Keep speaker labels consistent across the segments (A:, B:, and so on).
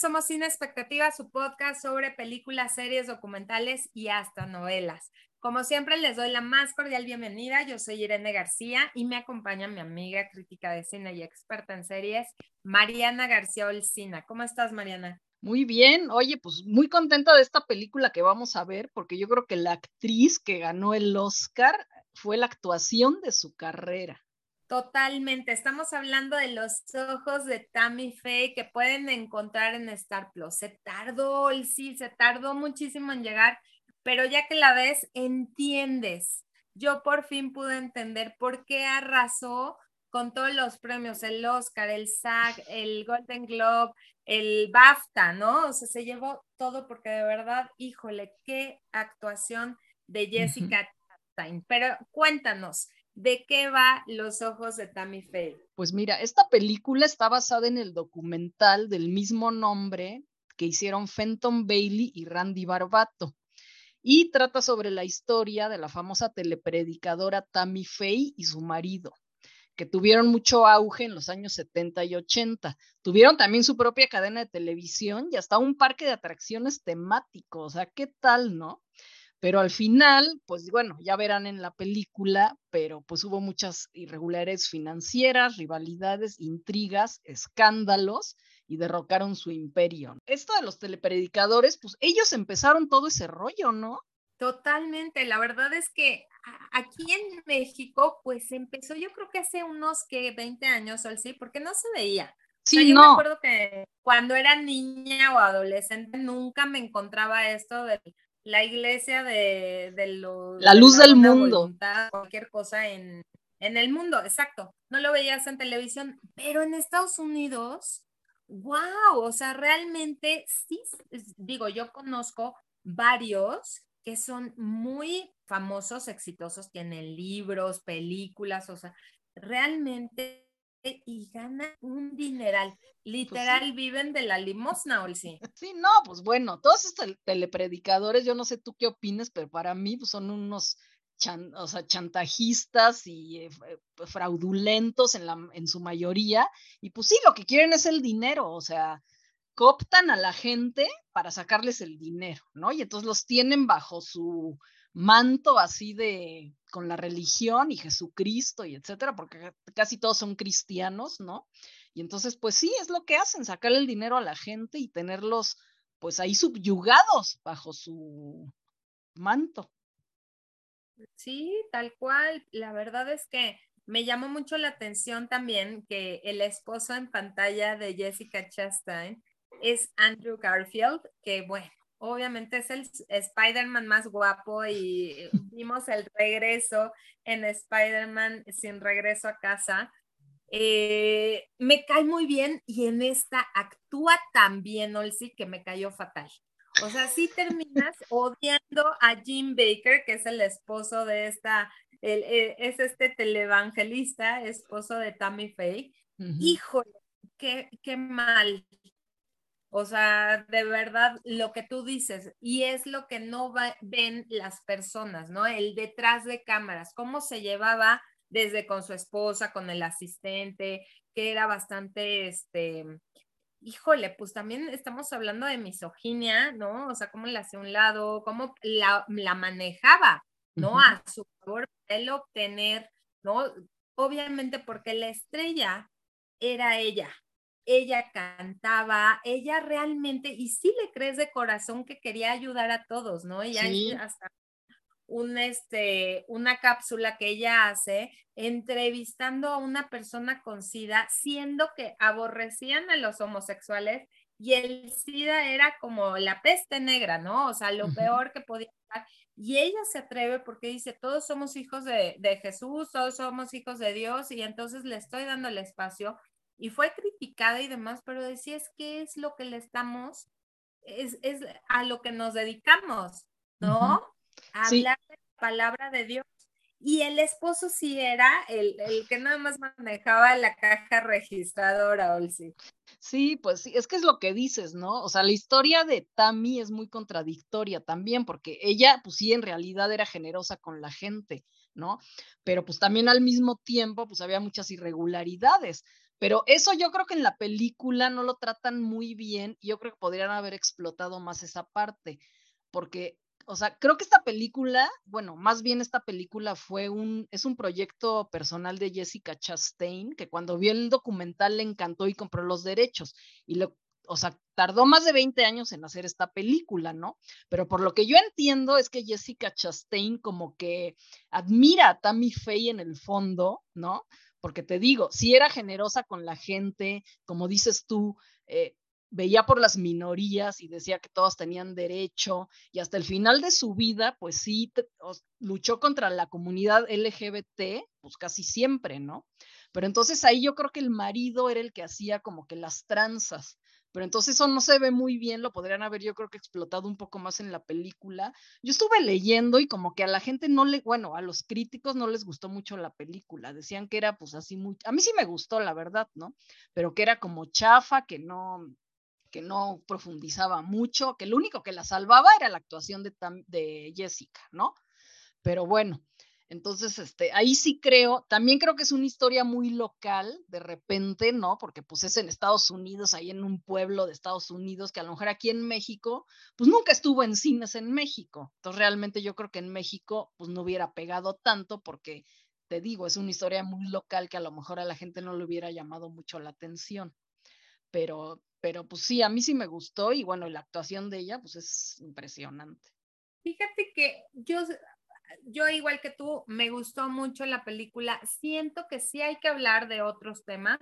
A: Somos Cine Expectativa, su podcast sobre películas, series, documentales y hasta novelas. Como siempre, les doy la más cordial bienvenida. Yo soy Irene García y me acompaña mi amiga crítica de cine y experta en series, Mariana García Olcina. ¿Cómo estás, Mariana?
B: Muy bien, oye, pues muy contenta de esta película que vamos a ver, porque yo creo que la actriz que ganó el Oscar fue la actuación de su carrera.
A: Totalmente. Estamos hablando de los ojos de Tammy Faye que pueden encontrar en Star Plus. Se tardó, sí, se tardó muchísimo en llegar, pero ya que la ves, entiendes. Yo por fin pude entender por qué arrasó con todos los premios, el Oscar, el SAG, el Golden Globe, el BAFTA, ¿no? O sea, se llevó todo porque de verdad, híjole, qué actuación de Jessica Chastain. Pero cuéntanos, ¿De qué va Los ojos de Tammy Faye?
B: Pues mira, esta película está basada en el documental del mismo nombre que hicieron Fenton Bailey y Randy Barbato. Y trata sobre la historia de la famosa telepredicadora Tammy Faye y su marido, que tuvieron mucho auge en los años 70 y 80. Tuvieron también su propia cadena de televisión y hasta un parque de atracciones temático. O sea, ¿qué tal, no? Pero al final, pues bueno, ya verán en la película, pero pues hubo muchas irregularidades financieras, rivalidades, intrigas, escándalos y derrocaron su imperio. Esto de los telepredicadores, pues ellos empezaron todo ese rollo, ¿no?
A: Totalmente, la verdad es que aquí en México, pues empezó yo creo que hace unos que 20 años o sí, porque no se veía.
B: Sí,
A: yo
B: no.
A: me acuerdo que cuando era niña o adolescente nunca me encontraba esto del la iglesia de, de
B: La luz del mundo.
A: cualquier cosa en, en el mundo, exacto. No lo veías en televisión, pero en Estados Unidos, wow, o sea, realmente sí, digo, yo conozco varios que son muy famosos, exitosos, tienen libros, películas, o sea, realmente y ganan un dineral. Pues Literal, viven de la limosna, sí.
B: Sí, no, pues bueno, todos estos telepredicadores, yo no sé tú qué opines, pero para mí pues, son unos o sea, chantajistas y eh, eh, fraudulentos en, la, en su mayoría. Y pues sí, lo que quieren es el dinero, o sea, cooptan a la gente para sacarles el dinero, ¿no? Y entonces los tienen bajo su manto así de con la religión y Jesucristo y etcétera, porque casi todos son cristianos, ¿no? Y entonces, pues sí, es lo que hacen, sacar el dinero a la gente y tenerlos, pues ahí subyugados bajo su manto.
A: Sí, tal cual. La verdad es que me llamó mucho la atención también que el esposo en pantalla de Jessica Chastain es Andrew Garfield, que bueno, obviamente es el Spider-Man más guapo y vimos el regreso en Spider-Man sin regreso a casa. Eh, me cae muy bien y en esta actúa tan bien Olsi que me cayó fatal. O sea, sí terminas odiando a Jim Baker, que es el esposo de esta, eh, es este televangelista, esposo de Tammy Faye. Híjole, qué, qué mal, o sea, de verdad, lo que tú dices, y es lo que no ven las personas, ¿no? El detrás de cámaras, cómo se llevaba desde con su esposa, con el asistente, que era bastante, este, híjole, pues también estamos hablando de misoginia, ¿no? O sea, cómo la hacía un lado, cómo la, manejaba, ¿no? A su favor, él obtener, ¿no? Obviamente porque la estrella era ella, ella cantaba, ella realmente, y sí le crees de corazón que quería ayudar a todos, ¿no? Ella hasta un, este, una cápsula que ella hace entrevistando a una persona con SIDA, siendo que aborrecían a los homosexuales y el SIDA era como la peste negra, ¿no? O sea, lo peor que podía estar. Y ella se atreve porque dice, todos somos hijos de, de Jesús, todos somos hijos de Dios y entonces le estoy dando el espacio y fue criticada y demás, pero decía es que es lo que le estamos, es, es a lo que nos dedicamos, ¿no? A hablar de la palabra de Dios. Y el esposo sí era el, el, que nada más manejaba la caja registradora, Olsi.
B: Sí, pues sí, es que es lo que dices, ¿no? O sea, la historia de Tammy es muy contradictoria también, porque ella, pues sí, en realidad era generosa con la gente, ¿no? Pero pues también al mismo tiempo, pues había muchas irregularidades Pero eso yo creo que en la película no lo tratan muy bien y yo creo que podrían haber explotado más esa parte, porque, o sea, creo que esta película, bueno, más bien esta película fue un, es un proyecto personal de Jessica Chastain, que cuando vio el documental le encantó y compró los derechos y lo o sea, tardó más de 20 años en hacer esta película, ¿no? Pero por lo que yo entiendo es que Jessica Chastain como que admira a Tammy Faye en el fondo, ¿no? Porque te digo, si era generosa con la gente, como dices tú, eh, veía por las minorías y decía que todos tenían derecho y hasta el final de su vida, pues sí, luchó contra la comunidad LGBT, pues casi siempre, ¿no? Pero entonces ahí yo creo que el marido era el que hacía como que las tranzas pero entonces eso no se ve muy bien, lo podrían haber yo creo que explotado un poco más en la película. Yo estuve leyendo y como que a la gente no le, bueno, a los críticos no les gustó mucho la película, decían que era pues así muy, a mí sí me gustó la verdad, ¿no? Pero que era como chafa, que no, que no profundizaba mucho, que lo único que la salvaba era la actuación de, de Jessica, ¿no? Pero bueno, entonces, este, ahí sí creo, también creo que es una historia muy local, de repente, ¿no? Porque pues es en Estados Unidos, ahí en un pueblo de Estados Unidos, que a lo mejor aquí en México, pues nunca estuvo en cines en México. Entonces, realmente yo creo que en México, pues no hubiera pegado tanto porque, te digo, es una historia muy local que a lo mejor a la gente no le hubiera llamado mucho la atención. Pero, pero pues sí, a mí sí me gustó y bueno, la actuación de ella, pues es impresionante.
A: Fíjate que yo yo igual que tú, me gustó mucho la película. Siento que sí hay que hablar de otros temas,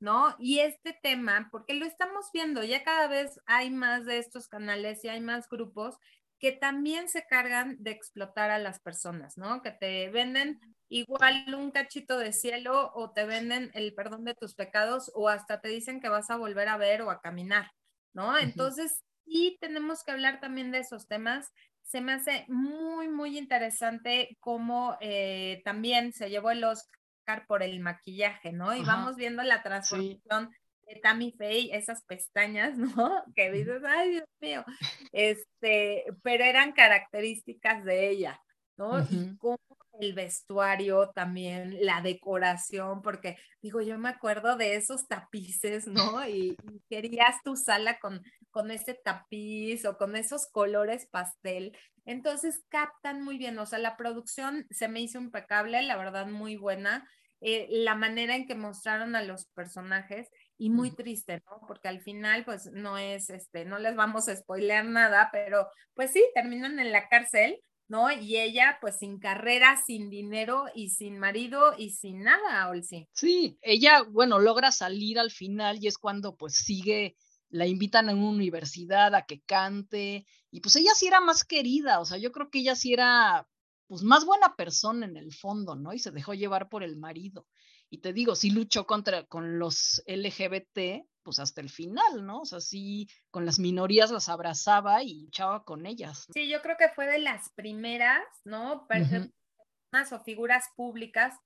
A: ¿no? Y este tema, porque lo estamos viendo, ya cada vez hay más de estos canales y hay más grupos que también se cargan de explotar a las personas, ¿no? Que te venden igual un cachito de cielo o te venden el perdón de tus pecados o hasta te dicen que vas a volver a ver o a caminar, ¿no? Entonces, sí tenemos que hablar también de esos temas se me hace muy, muy interesante cómo eh, también se llevó el Oscar por el maquillaje, ¿no? Y vamos viendo la transformación de Tammy Faye, esas pestañas, ¿no? Que dices, ay, Dios mío, este, pero eran características de ella, ¿no? Y cómo el vestuario también, la decoración, porque digo, yo me acuerdo de esos tapices, ¿no? Y, querías tu sala con, con ese tapiz o con esos colores pastel. Entonces captan muy bien, o sea, la producción se me hizo impecable, la verdad muy buena. Eh, la manera en que mostraron a los personajes y muy triste, ¿no? Porque al final, pues no es, este, no les vamos a spoilear nada, pero pues sí, terminan en la cárcel, ¿no? Y ella, pues sin carrera, sin dinero y sin marido y sin nada, Olsi.
B: Sí, ella, bueno, logra salir al final y es cuando pues sigue, la invitan a una universidad a que cante y pues ella sí era más querida, o sea, yo creo que ella sí era pues más buena persona en el fondo, ¿no? Y se dejó llevar por el marido. Y te digo, sí luchó contra con los LGBT, pues hasta el final, ¿no? O sea, sí, con las minorías las abrazaba y luchaba con ellas.
A: Sí, yo creo que fue de las primeras, ¿no? Personas o figuras públicas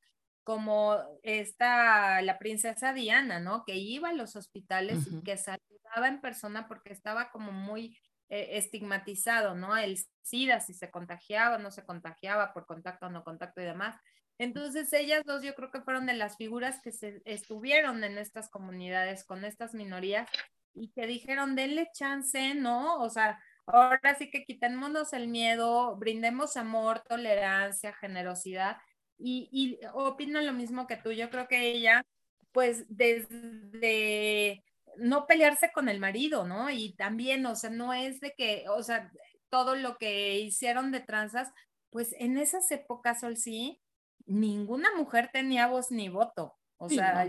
A: como esta, la princesa Diana, ¿no? Que iba a los hospitales y que saludaba en persona porque estaba como muy eh, estigmatizado, ¿no? El SIDA, si se contagiaba o no se contagiaba por contacto o no contacto y demás. Entonces, ellas dos yo creo que fueron de las figuras que se estuvieron en estas comunidades con estas minorías y que dijeron, denle chance, ¿no? O sea, ahora sí que quitémonos el miedo, brindemos amor, tolerancia, generosidad. Y, y opino lo mismo que tú. Yo creo que ella, pues, desde no pelearse con el marido, ¿no? Y también, o sea, no es de que, o sea, todo lo que hicieron de tranzas, pues en esas épocas, Sol, sí, ninguna mujer tenía voz ni voto. O sea,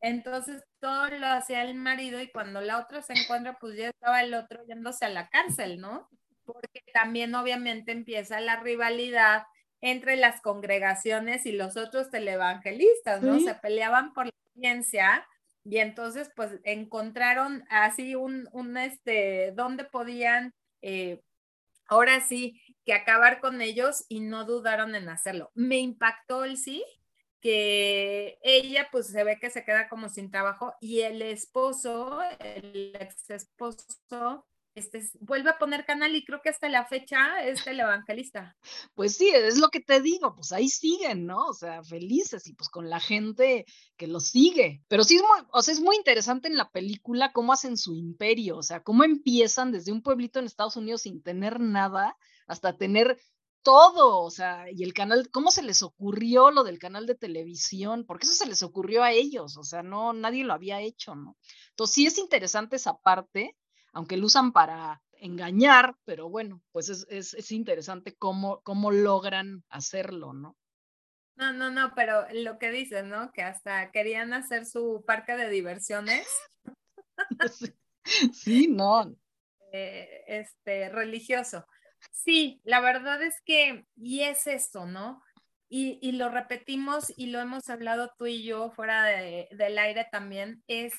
A: entonces todo lo hacía el marido y cuando la otra se encuentra, pues ya estaba el otro yéndose a la cárcel, ¿no? Porque también obviamente empieza la rivalidad entre las congregaciones y los otros televangelistas, ¿no? Se peleaban por la audiencia y entonces pues encontraron así un, un este, donde podían, eh, ahora sí, que acabar con ellos y no dudaron en hacerlo. Me impactó el sí, que ella pues se ve que se queda como sin trabajo y el esposo, el ex esposo, este, vuelve a poner canal y creo que hasta la fecha es el evangelista.
B: Pues sí, es lo que te digo, pues ahí siguen, ¿no? O sea, felices y pues con la gente que los sigue. Pero sí es muy, o sea, es muy interesante en la película cómo hacen su imperio, o sea, cómo empiezan desde un pueblito en Estados Unidos sin tener nada hasta tener todo, o sea, y el canal, ¿cómo se les ocurrió lo del canal de televisión? Porque eso se les ocurrió a ellos, o sea, no, nadie lo había hecho, ¿no? Entonces sí es interesante esa parte aunque lo usan para engañar, pero bueno, pues es, es, es interesante cómo, cómo logran hacerlo, ¿no?
A: No, no, no, pero lo que dices, ¿no? Que hasta querían hacer su parque de diversiones.
B: sí, no.
A: Eh, este, religioso. Sí, la verdad es que, y es esto, ¿no? Y, y, lo repetimos y lo hemos hablado tú y yo fuera de, del aire también, es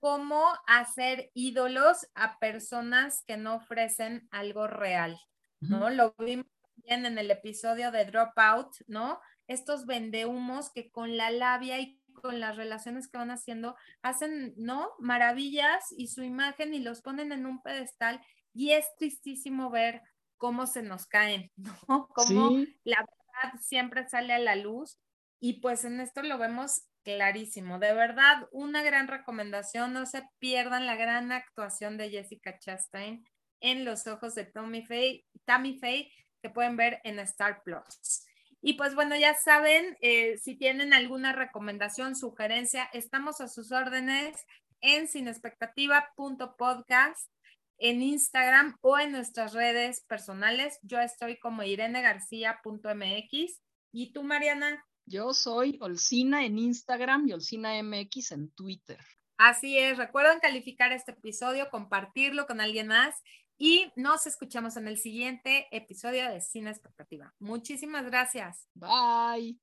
A: cómo hacer ídolos a personas que no ofrecen algo real, ¿no? Lo vimos bien en el episodio de Dropout, ¿no? Estos vendehumos que con la labia y con las relaciones que van haciendo hacen, ¿no? Maravillas y su imagen y los ponen en un pedestal y es tristísimo ver cómo se nos caen, ¿no? Cómo la verdad siempre sale a la luz y pues en esto lo vemos clarísimo. De verdad, una gran recomendación. No se pierdan la gran actuación de Jessica Chastain en Los Ojos de Tommy Faye, Tammy Faye, que pueden ver en Star Plus. Y pues bueno, ya saben, eh, si tienen alguna recomendación, sugerencia, estamos a sus órdenes en sinexpectativa.podcast, en Instagram o en nuestras redes personales. Yo estoy como irenegarcía.mx. ¿Y tú, Mariana?
B: Yo soy Olcina en Instagram y Olcina MX en Twitter.
A: Así es, recuerden calificar este episodio, compartirlo con alguien más y nos escuchamos en el siguiente episodio de Cine Expectativa. Muchísimas gracias.
B: Bye.